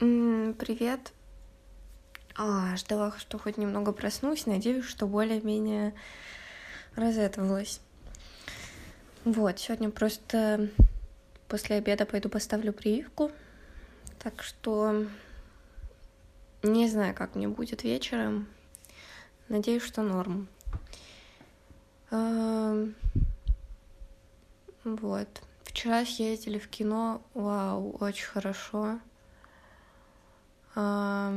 Привет. А, ждала, что хоть немного проснусь. Надеюсь, что более-менее разэтовалась. Вот, сегодня просто после обеда пойду поставлю прививку. Так что не знаю, как мне будет вечером. Надеюсь, что норм. Ам, Вот. Вчера съездили в кино. Вау, очень хорошо. Да,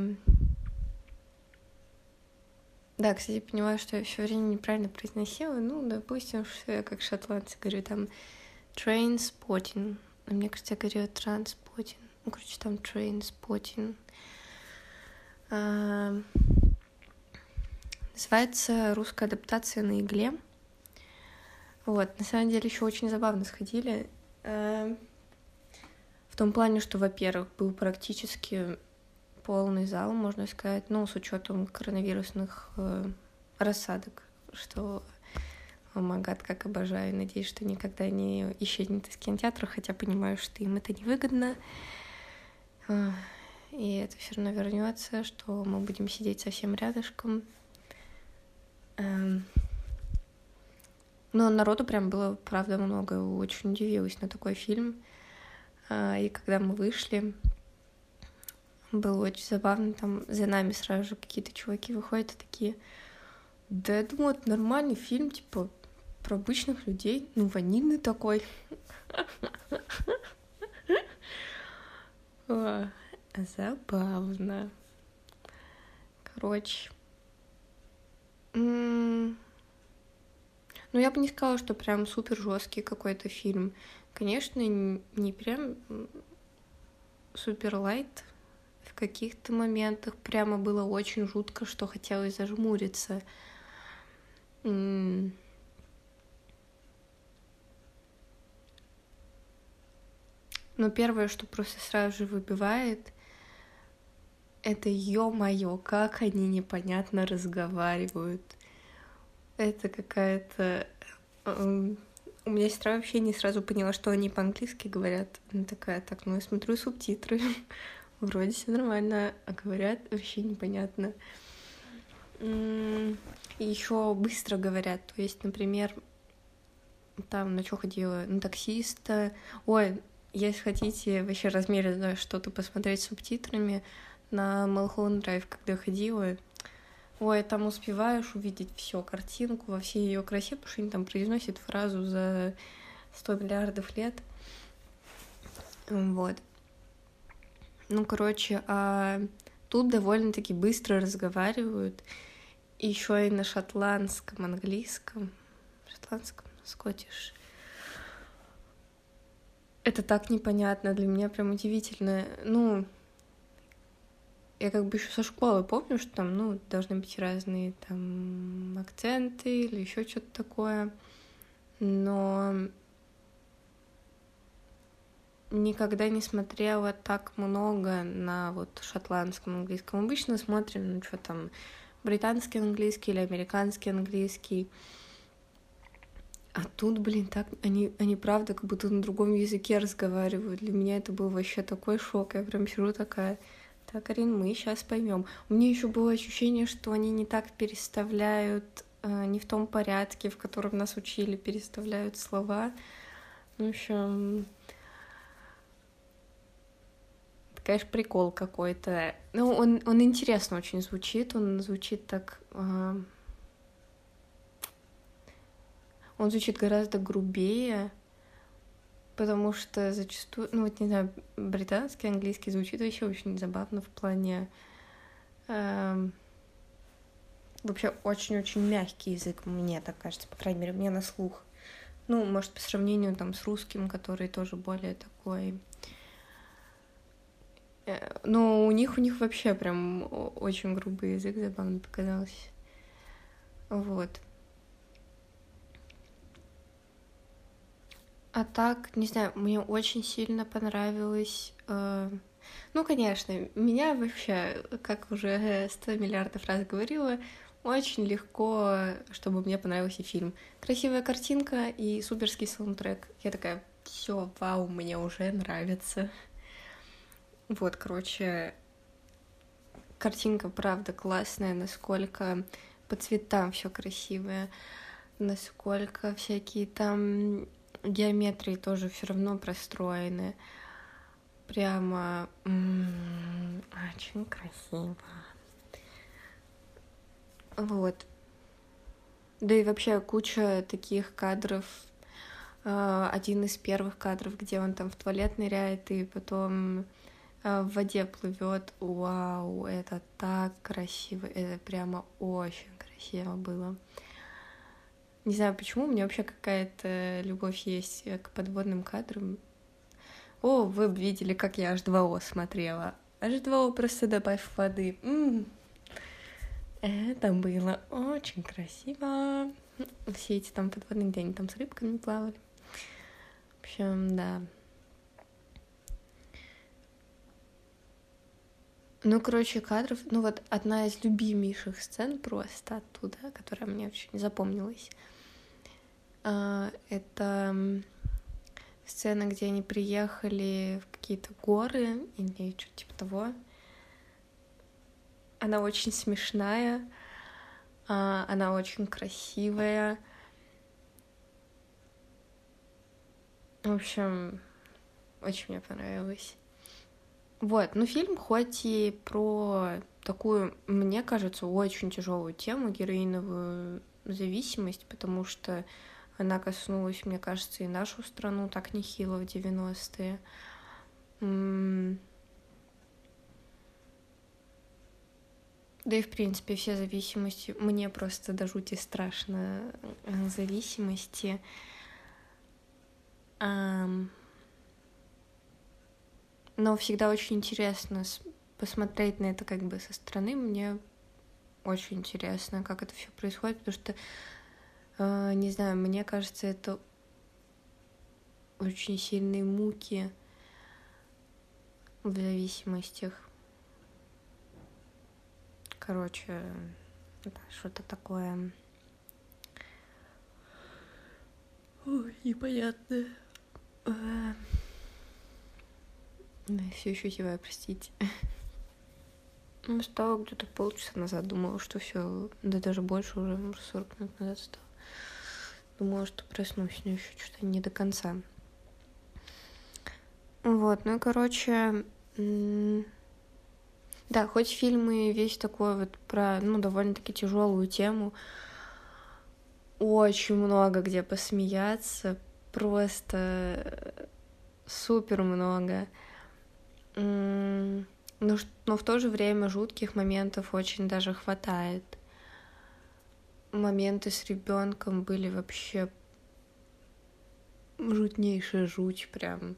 кстати, понимаю, что я все время неправильно произносила. Ну, допустим, что я как шотландцы говорю там train spotting. А мне кажется, я говорю транспотин. Ну, короче, там train spotting. Ам, Называется русская адаптация на игле. Вот, на самом деле еще очень забавно сходили. Ам, В том плане, что, во-первых, был практически полный зал, можно сказать, ну, с учетом коронавирусных э, рассадок, что, о май гад, как обожаю, надеюсь, что никогда не исчезнет из кинотеатра, хотя понимаю, что им это невыгодно, А, и это все равно вернется, что мы будем сидеть совсем рядышком. Эм, Но народу прям было, правда, много, очень удивилась на такой фильм. А, И когда мы вышли, было очень забавно, там за нами сразу же какие-то чуваки выходят и такие, да я думаю, это нормальный фильм, типа, про обычных людей, ну, ванильный такой. Забавно. Короче. Ну, я бы не сказала, что прям супер жесткий какой-то фильм. Конечно, не прям супер лайт, в каких-то моментах прямо было очень жутко, что хотелось зажмуриться. Но первое, что просто сразу же выбивает, это ё-моё, как они непонятно разговаривают. Это какая-то... эм, У меня сестра вообще не сразу поняла, что они по-английски говорят. Она такая, так, ну я смотрю субтитры. Вроде все нормально, а говорят вообще непонятно. Еще быстро говорят. То есть, например, там на что ходила? На таксиста. Ой, если хотите вообще размеренно что-то посмотреть с субтитрами, на Малхолланд Драйв, когда ходила, ой, там успеваешь увидеть все картинку во всей ее красе, потому что они там произносят фразу за 100 миллиардов лет. Вот. Ну, короче, а тут довольно-таки быстро разговаривают. Еще и на шотландском, английском. Шотландском, скотиш. Это так непонятно, для меня прям удивительно. Ну, я как бы еще со школы помню, что там, ну, должны быть разные там акценты или еще что-то такое. Но никогда не смотрела так много на вот шотландском английском. Обычно смотрим, ну, что там, британский английский или американский английский. А тут, блин, так они, они правда как будто на другом языке разговаривают. Для меня это был вообще такой шок. Я прям сижу такая, так, Арин, мы сейчас поймем. У меня еще было ощущение, что они не так переставляют, э, не в том порядке, в котором нас учили, переставляют слова. В общем, это, конечно, прикол какой-то. Ну, он, он интересно очень звучит, он звучит так... э, он звучит гораздо грубее, потому что зачастую, ну вот не знаю, британский английский звучит вообще очень забавно в плане эм, вообще очень-очень мягкий язык, мне так кажется, по крайней мере, мне на слух. Ну, может, по сравнению там с русским, который тоже более такой... э, Но у них, у них вообще прям очень грубый язык, забавно показалось. Вот. А так, не знаю, мне очень сильно понравилось. э, Ну, конечно, меня вообще, как уже сто миллиардов раз говорила, очень легко, чтобы мне понравился фильм. Красивая картинка и суперский саундтрек. Я такая, все, вау, мне уже нравится. Вот, короче, картинка, правда, классная, насколько по цветам все красивое, насколько всякие там геометрии тоже все равно простроены. Прямо м-м, очень красиво. Вот. Да и вообще куча таких кадров. А, один из первых кадров, где он там в туалет ныряет и потом в воде плывет. Вау, это так красиво. Это прямо очень красиво было. Не знаю почему, у меня вообще какая-то любовь есть к подводным кадрам. О, вы видели, как я H2O смотрела. H2O просто добавь воды. М-м. Это было очень красиво. Все эти там подводные, где они там с рыбками плавали. В общем, да. Ну, короче, кадров, ну вот одна из любимейших сцен просто оттуда, которая мне очень запомнилась. А, это сцена, где они приехали в какие-то горы или что-то типа того. Она очень смешная, а, она очень красивая. В общем, очень мне понравилось. Вот, ну фильм хоть и про такую, мне кажется, очень тяжелую тему, героиновую зависимость, потому что она коснулась, мне кажется, и нашу страну так нехило в 90-е. Да и, в принципе, все зависимости. Мне просто до жути страшно э, зависимости. Но всегда очень интересно посмотреть на это как бы со стороны. Мне очень интересно, как это все происходит, потому что а, не знаю, мне кажется, это очень сильные муки в зависимостях. Короче, да, что-то такое. Ой, непонятно. Да, все еще зеваю, простите. Ну, стало где-то полчаса назад, думала, что все, да даже больше уже, может, 40 минут назад стало. Думала, что проснусь, но еще что-то не до конца. Вот, ну и, короче, да, хоть фильмы весь такой вот про, ну, довольно-таки тяжелую тему, очень много где посмеяться, просто супер много. Но, но в то же время жутких моментов очень даже хватает моменты с ребенком были вообще жутнейшая жуть, прям,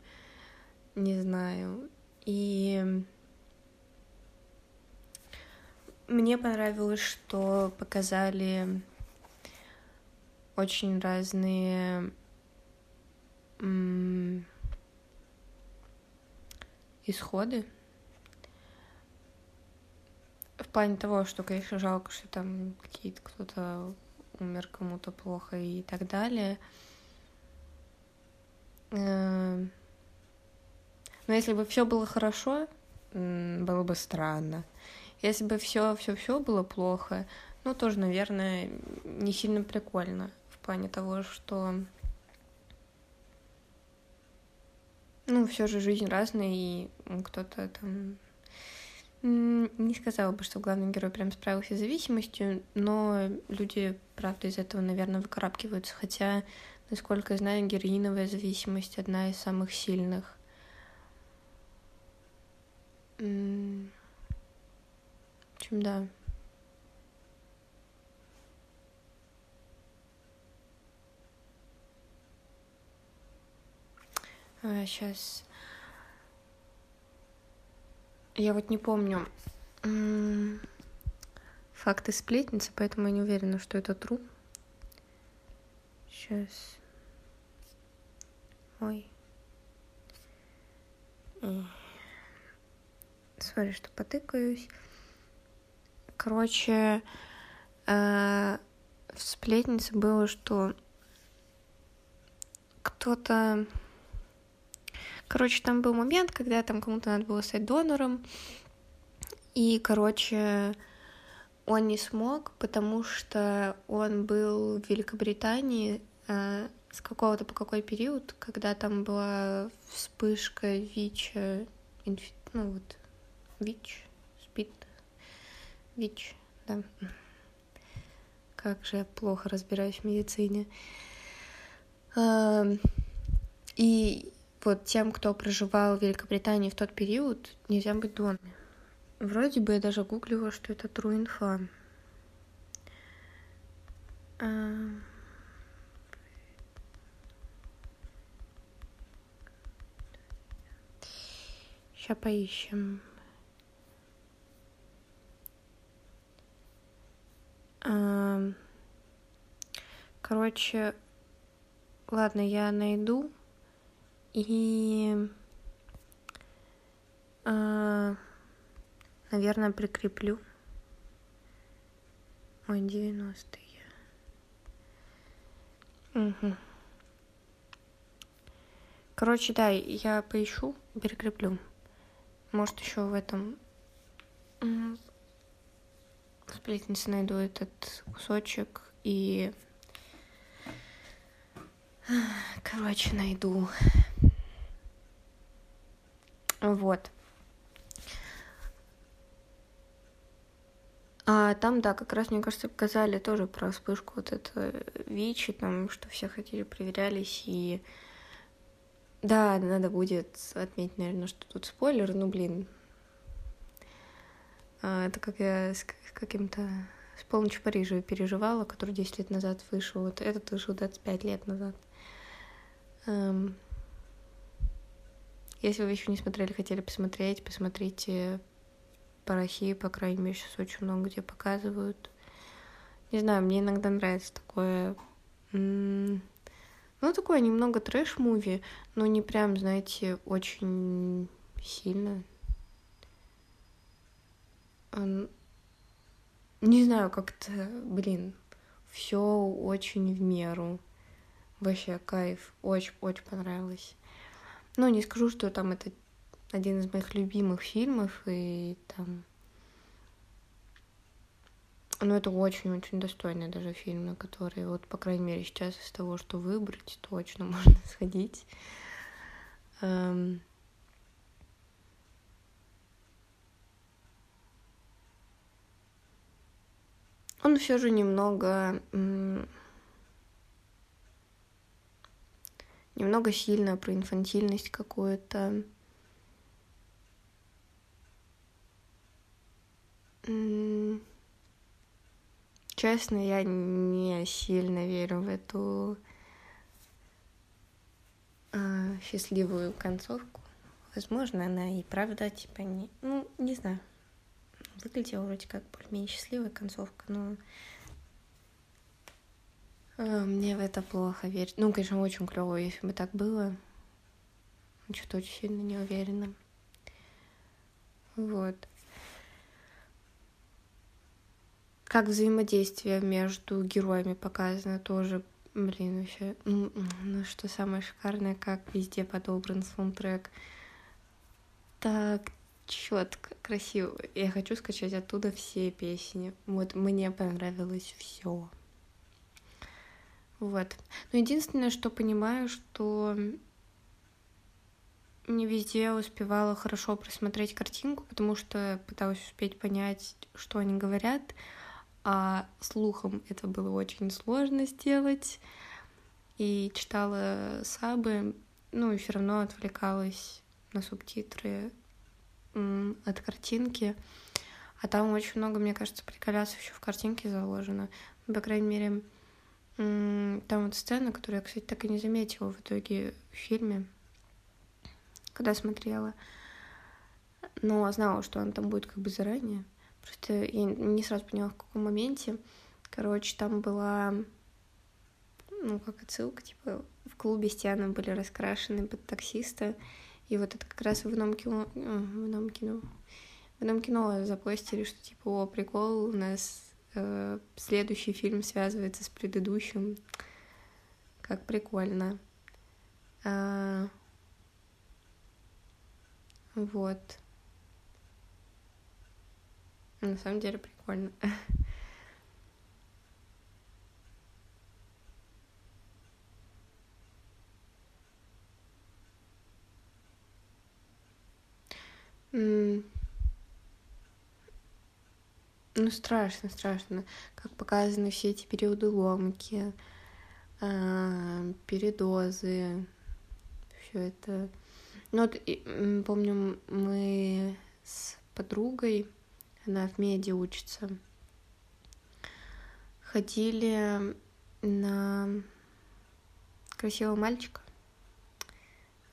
не знаю. И мне понравилось, что показали очень разные исходы в плане того, что, конечно, жалко, что там какие-то кто-то умер, кому-то плохо и так далее. Эм, но если бы все было хорошо, было бы странно. Если бы все, все, все было плохо, ну тоже, наверное, не сильно прикольно в плане того, что ну все же жизнь разная и кто-то там не сказала бы, что главный герой прям справился с зависимостью, но люди, правда, из этого, наверное, выкарабкиваются. Хотя, насколько я знаю, героиновая зависимость одна из самых сильных. В общем, да. А, сейчас я вот не помню факты сплетницы, поэтому я не уверена, что это true. Сейчас. Ой. Сори, что потыкаюсь. Короче, э, в сплетнице было, что кто-то Короче, там был момент, когда там кому-то надо было стать донором, и, короче, он не смог, потому что он был в Великобритании э, с какого-то по какой период, когда там была вспышка ВИЧ, инфи... ну вот, ВИЧ, СПИД, ВИЧ, да. Как же я плохо разбираюсь в медицине. Эм, и вот тем, кто проживал в Великобритании в тот период, нельзя быть донором. Вроде бы я даже гуглила, что это true инфа. Сейчас поищем. Короче, ладно, я найду и, наверное, прикреплю. Ой, 90-е. Угу. Короче, да, я поищу, перекреплю. Может, еще в этом сплетнице найду этот кусочек и короче найду вот А там, да, как раз, мне кажется, показали тоже про вспышку вот это ВИЧ, там, что все хотели, проверялись, и да, надо будет отметить, наверное, что тут спойлер, ну, блин. А, это как я с каким-то... С полночью Парижа переживала, который 10 лет назад вышел. Вот этот вышел 25 лет назад. Эм... Если вы еще не смотрели, хотели посмотреть, посмотрите по России, по крайней мере, сейчас очень много где показывают. Не знаю, мне иногда нравится такое ну, такое немного трэш-муви, но не прям, знаете, очень сильно. Не знаю, как-то, блин, все очень в меру. Вообще кайф, очень-очень понравилось. Ну, не скажу, что там это один из моих любимых фильмов, и там ну, это очень-очень достойный даже фильм, на который, вот, по крайней мере, сейчас из того, что выбрать, точно можно сходить. Эм... Он все же немного... Немного сильно про инфантильность какую-то. Честно, я не сильно верю в эту э, счастливую концовку. Возможно, она и правда, типа, не... Ну, не знаю. Выглядела вроде как более-менее счастливая концовка, но мне в это плохо верить. Ну, конечно, очень клево, если бы так было. Что-то очень сильно не уверена. Вот. как взаимодействие между героями показано тоже, блин, вообще, ну, ну что самое шикарное, как везде подобран саундтрек. Так четко, красиво. Я хочу скачать оттуда все песни. Вот мне понравилось все. Вот. Но единственное, что понимаю, что не везде успевала хорошо просмотреть картинку, потому что пыталась успеть понять, что они говорят а слухом это было очень сложно сделать. И читала сабы, ну и все равно отвлекалась на субтитры от картинки. А там очень много, мне кажется, приколясов еще в картинке заложено. Ну, по крайней мере, там вот сцена, которую я, кстати, так и не заметила в итоге в фильме, когда смотрела. Но знала, что он там будет как бы заранее. Просто я не сразу поняла, в каком моменте. Короче, там была, ну, как отсылка, типа, в клубе стены были раскрашены под таксиста. И вот это как раз в одном кино, э, в одном кино, в одном кино запостили, что типа, о, прикол, у нас следующий фильм связывается с предыдущим. Как прикольно. А... Вот. На самом деле прикольно. Ну, страшно, страшно. Как показаны все эти периоды ломки, а, передозы, все это. Ну вот, помню, мы с подругой, она в меди учится, ходили на красивого мальчика.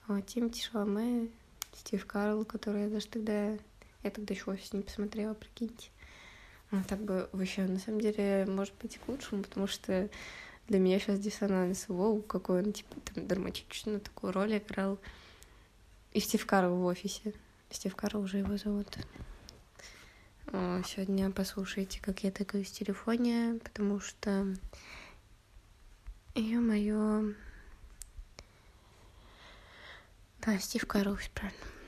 Вот, Тимати Шаламе, Стив Карл, который я даже тогда... Я тогда еще офис не посмотрела, прикиньте. Ну, так бы вообще, на самом деле, может быть и к лучшему, потому что для меня сейчас диссонанс. Воу, какой он, типа, там, драматичную такую роль играл. И Стив Карл в офисе. Стив Карл уже его зовут. Сегодня послушайте, как я тыкаюсь в телефоне, потому что... Ё-моё, да, Стив Карлович, правильно.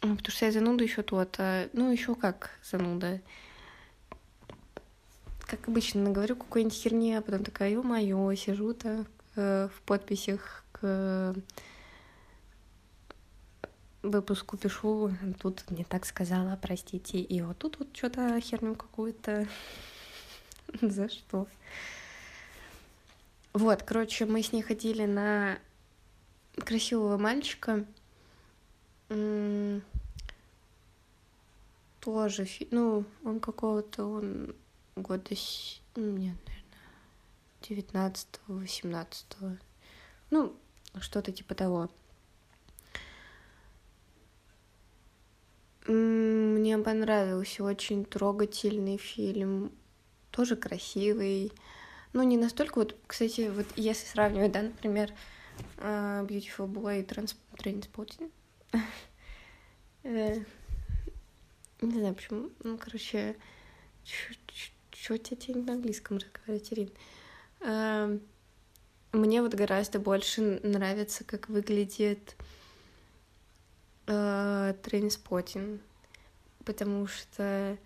Потому что я зануда еще тот. А, ну, еще как зануда. Как обычно, говорю какой-нибудь херни, а потом такая, ё-моё, сижу так э, в подписях к выпуску пишу, тут не так сказала, простите, и вот тут вот что-то херню какую-то. За что? Вот, короче, мы с ней ходили на красивого мальчика. Тоже, ну, он какого-то, он года, ну, нет, наверное, девятнадцатого, восемнадцатого. Ну, что-то типа того. Мне понравился очень трогательный фильм, тоже красивый. Ну, не настолько вот, кстати, вот если сравнивать, да, например, uh, Beautiful Boy Trans Trainspotting. Э, не знаю почему. Ну, короче, что тебе на английском разговаривать, Ирин? Uh, мне вот гораздо больше нравится, как выглядит uh, потому что,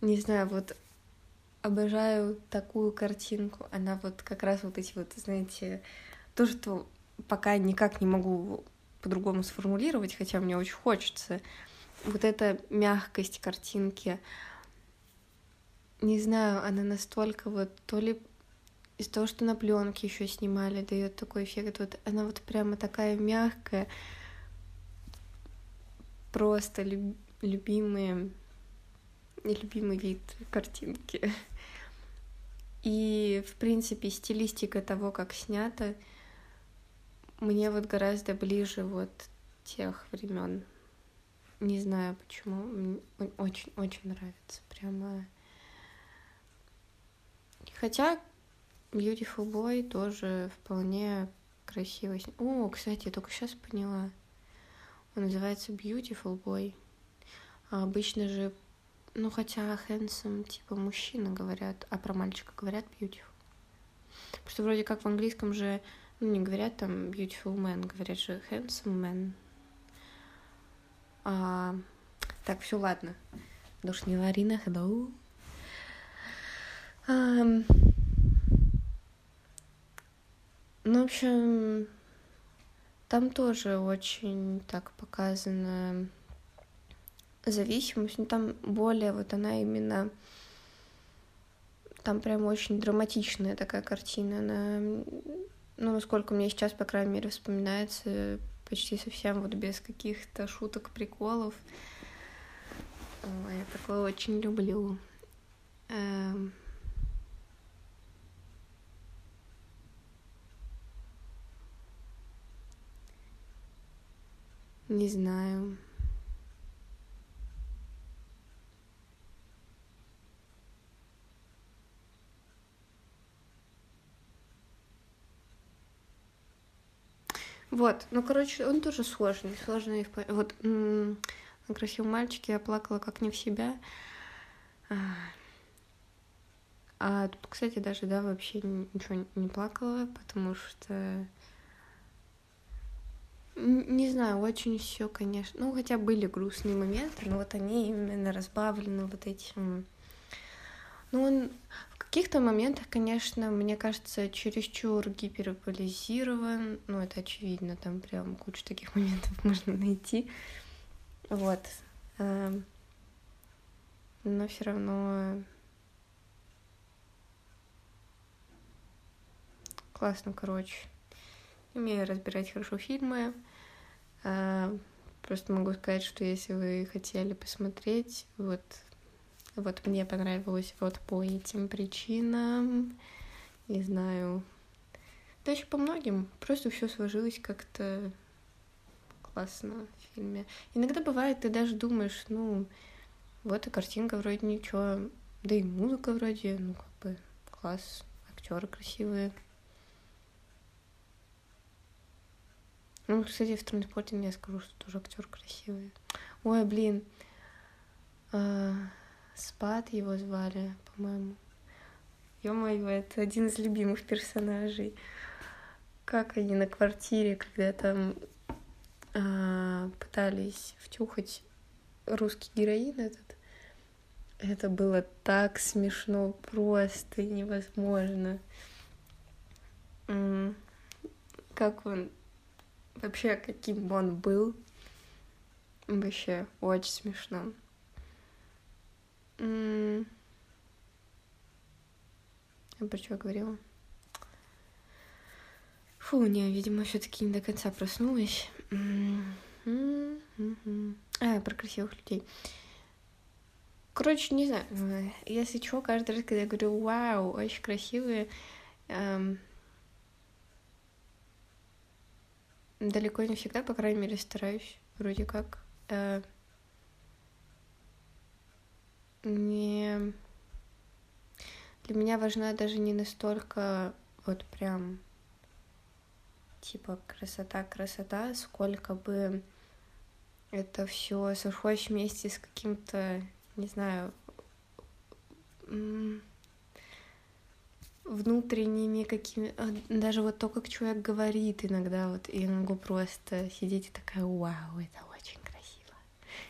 не знаю, вот обожаю такую картинку. Она вот как раз вот эти вот, знаете, то, что пока никак не могу по-другому сформулировать, хотя мне очень хочется. Вот эта мягкость картинки, не знаю, она настолько вот то ли из того, что на пленке еще снимали, дает такой эффект. Вот она вот прямо такая мягкая, просто люб, любимые, любимый вид картинки. И, в принципе, стилистика того, как снято, мне вот гораздо ближе вот тех времен. Не знаю почему. Очень-очень нравится. Прямо. Хотя Beautiful Boy тоже вполне красиво. О, кстати, я только сейчас поняла. Он называется Beautiful Boy. А обычно же, ну хотя handsome, типа мужчина говорят, а про мальчика говорят beautiful. Потому что вроде как в английском же ну, не говорят там beautiful man, говорят же handsome man. А, так, все, ладно. Душ не Ларина, hello. А, ну, в общем, там тоже очень так показана зависимость, но там более вот она именно там прям очень драматичная такая картина, она ну, насколько мне сейчас, по крайней мере, вспоминается почти совсем вот без каких-то шуток, приколов. Я такое очень люблю. Эм... Не знаю. Вот, ну, короче, он тоже сложный, сложный. Вот на красивом мальчике я плакала как не в себя. А, а тут, кстати, даже, да, вообще ничего не плакала, потому что не знаю, очень все, конечно. Ну, хотя были грустные моменты, но вот они именно разбавлены вот этим. Ну, он каких-то моментах, конечно, мне кажется, чересчур гиперболизирован. Ну, это очевидно, там прям кучу таких моментов можно найти. Вот. Эм, но все равно классно, короче. Умею разбирать хорошо фильмы. А, просто могу сказать, что если вы хотели посмотреть, вот, вот мне понравилось вот по этим причинам, не знаю, да еще по многим, просто все сложилось как-то классно в фильме. Иногда бывает, ты даже думаешь, ну, вот и картинка вроде ничего, да и музыка вроде, ну, как бы класс, актеры красивые. Ну, кстати, в транспорте я скажу, что тоже актер красивый. Ой, блин. А, Спад его звали, по-моему. Ё-моё, это один из любимых персонажей. Как они на квартире, когда там а, пытались втюхать русский героин этот. Это было так смешно, просто невозможно. Как он вообще каким он был. Вообще очень смешно. Я про что говорила? Фу, не, видимо, все таки не до конца проснулась. А, про красивых людей. Короче, не знаю, если что, каждый раз, когда я говорю «Вау, очень красивые», эм, далеко не всегда, по крайней мере, стараюсь, вроде как. Э, не... Для меня важна даже не настолько вот прям типа красота, красота, сколько бы это все сошлось вместе с каким-то, не знаю, внутренними какими... А, даже вот то, как человек говорит иногда, вот я могу просто сидеть и такая, вау, это очень красиво.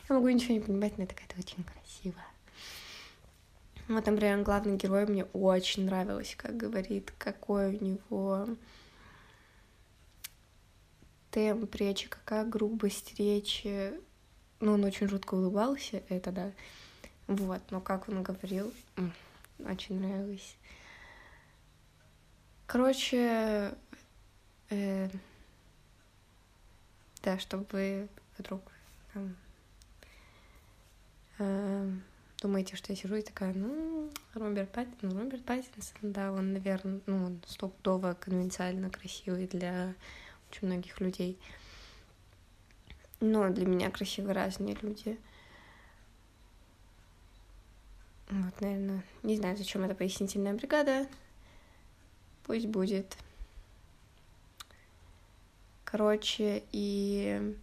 Я могу ничего не понимать, но это какая-то очень красиво. Вот, например, главный герой мне очень нравилось, как говорит, какой у него темп речи, какая грубость речи. Ну, он очень жутко улыбался, это да. Вот, но как он говорил, очень нравилось. Короче, э, да, чтобы вдруг там, э, думаете, что я сижу и такая, ну, Роберт Паттинсон, ну, Роберт Паттинсон, да, он, наверное, ну, он стопудово конвенциально красивый для очень многих людей. Но для меня красивые разные люди. Вот, наверное, не знаю, зачем эта пояснительная бригада. Пусть будет. Короче, и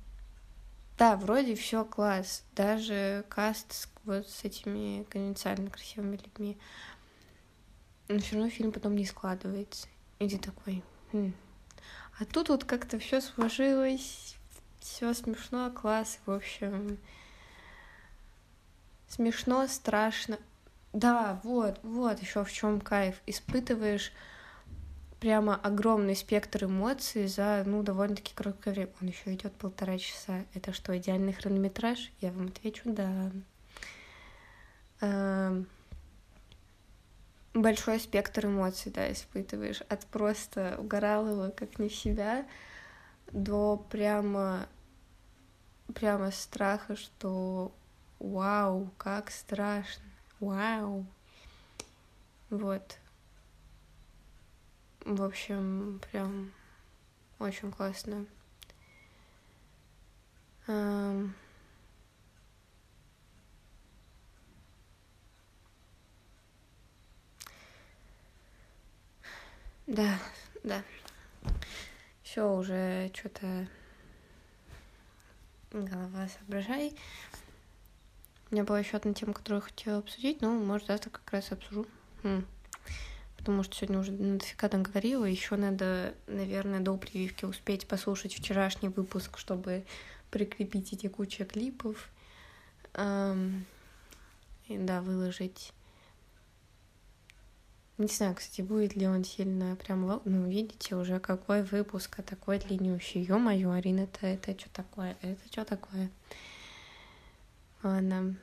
да, вроде все класс. Даже каст вот с этими конвенциально красивыми людьми. Но все равно фильм потом не складывается. И ты такой. Хм. А тут вот как-то все сложилось, все смешно, класс, в общем. Смешно, страшно. Да, вот, вот еще в чем кайф. Испытываешь прямо огромный спектр эмоций за, ну, довольно-таки короткое время. Он еще идет полтора часа. Это что, идеальный хронометраж? Я вам отвечу, да. Эм, большой спектр эмоций, да, испытываешь. От просто угоралого, как не себя, до прямо, прямо страха, что вау, как страшно, вау. Вот. В общем, прям очень классно. Um... Да, да. Все уже что-то голова соображай. У меня была еще одна тема, которую я хотела обсудить, но, может, завтра как раз обсужу. Хм. Потому что сегодня уже дофига наговорила. Еще надо, наверное, до прививки успеть послушать вчерашний выпуск, чтобы прикрепить эти куча клипов. Эм, и, да, выложить. Не знаю, кстати, будет ли он сильно прям... Ну, видите, уже какой выпуск, а такой длиннющий. Ё-моё, Арина, это, это что такое? Это что такое? Ладно.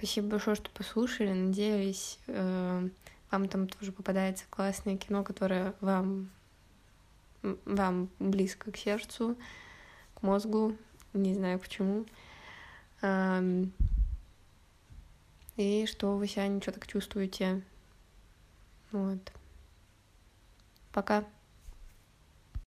Спасибо большое, что послушали. Надеюсь, э, вам там тоже попадается классное кино, которое вам, вам близко к сердцу, к мозгу. Не знаю почему. Эм, и что вы себя ничего так чувствуете. Вот. Пока.